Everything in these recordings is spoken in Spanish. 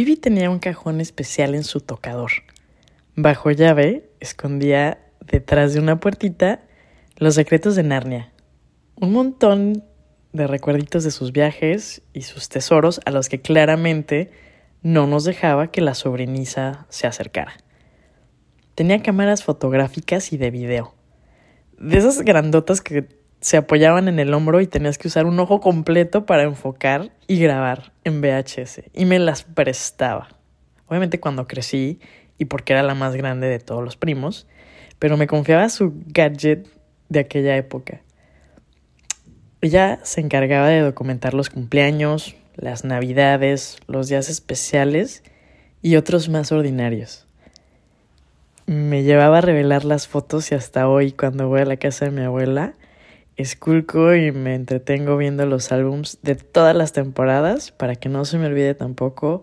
Vivi tenía un cajón especial en su tocador. Bajo llave escondía detrás de una puertita los secretos de Narnia. Un montón de recuerditos de sus viajes y sus tesoros a los que claramente no nos dejaba que la sobriniza se acercara. Tenía cámaras fotográficas y de video. De esas grandotas que se apoyaban en el hombro y tenías que usar un ojo completo para enfocar y grabar en VHS. Y me las prestaba. Obviamente cuando crecí y porque era la más grande de todos los primos, pero me confiaba su gadget de aquella época. Ella se encargaba de documentar los cumpleaños, las navidades, los días especiales y otros más ordinarios. Me llevaba a revelar las fotos y hasta hoy cuando voy a la casa de mi abuela, esculco y me entretengo viendo los álbums de todas las temporadas para que no se me olvide tampoco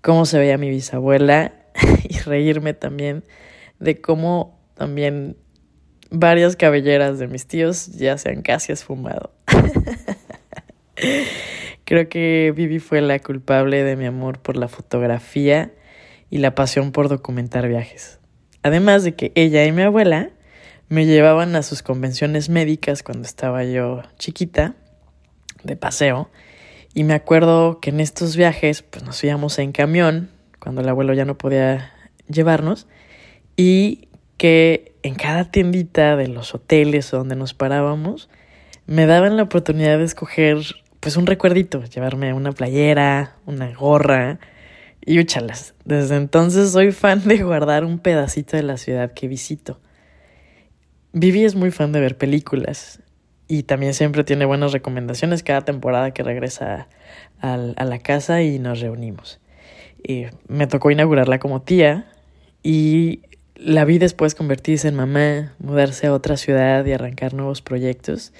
cómo se veía mi bisabuela y reírme también de cómo también varias cabelleras de mis tíos ya se han casi esfumado. Creo que Vivi fue la culpable de mi amor por la fotografía y la pasión por documentar viajes. Además de que ella y mi abuela me llevaban a sus convenciones médicas cuando estaba yo chiquita, de paseo, y me acuerdo que en estos viajes pues nos íbamos en camión, cuando el abuelo ya no podía llevarnos, y que en cada tiendita de los hoteles donde nos parábamos, me daban la oportunidad de escoger pues un recuerdito, llevarme una playera, una gorra y úchalas. Desde entonces soy fan de guardar un pedacito de la ciudad que visito. Vivi es muy fan de ver películas y también siempre tiene buenas recomendaciones cada temporada que regresa a, la casa y nos reunimos. Y me tocó inaugurarla como tía y la vi después convertirse en mamá, mudarse a otra ciudad y arrancar nuevos proyectos.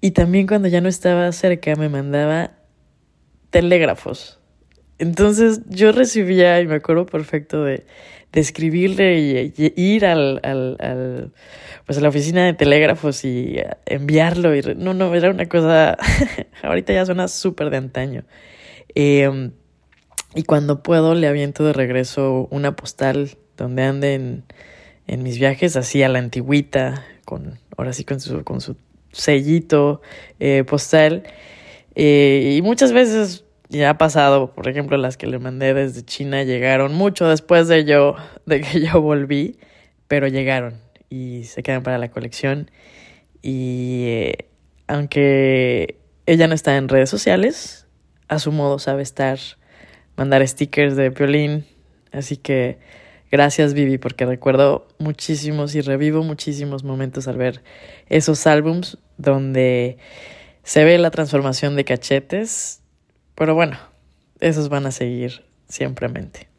Y también cuando ya no estaba cerca me mandaba telégrafos. Entonces yo recibía, y me acuerdo perfecto de, de escribirle y, ir al, al, al, pues a la oficina de telégrafos y enviarlo. Y, no, no, era una cosa, ahorita ya suena súper de antaño. Em, y cuando puedo le aviento de regreso una postal donde anden en mis viajes, así a la antigüita, con, ahora sí con su, con su sellito eh, postal. Eh, y muchas veces ya ha pasado, por ejemplo, las que le mandé desde China llegaron mucho después de yo, de que yo volví, pero llegaron y se quedan para la colección. Y eh, aunque ella no está en redes sociales, a su modo sabe estar, mandar stickers de violín. Así que gracias Vivi, porque recuerdo muchísimos y revivo muchísimos momentos al ver esos álbums donde se ve la transformación de cachetes pero bueno, esos van a seguir siempremente.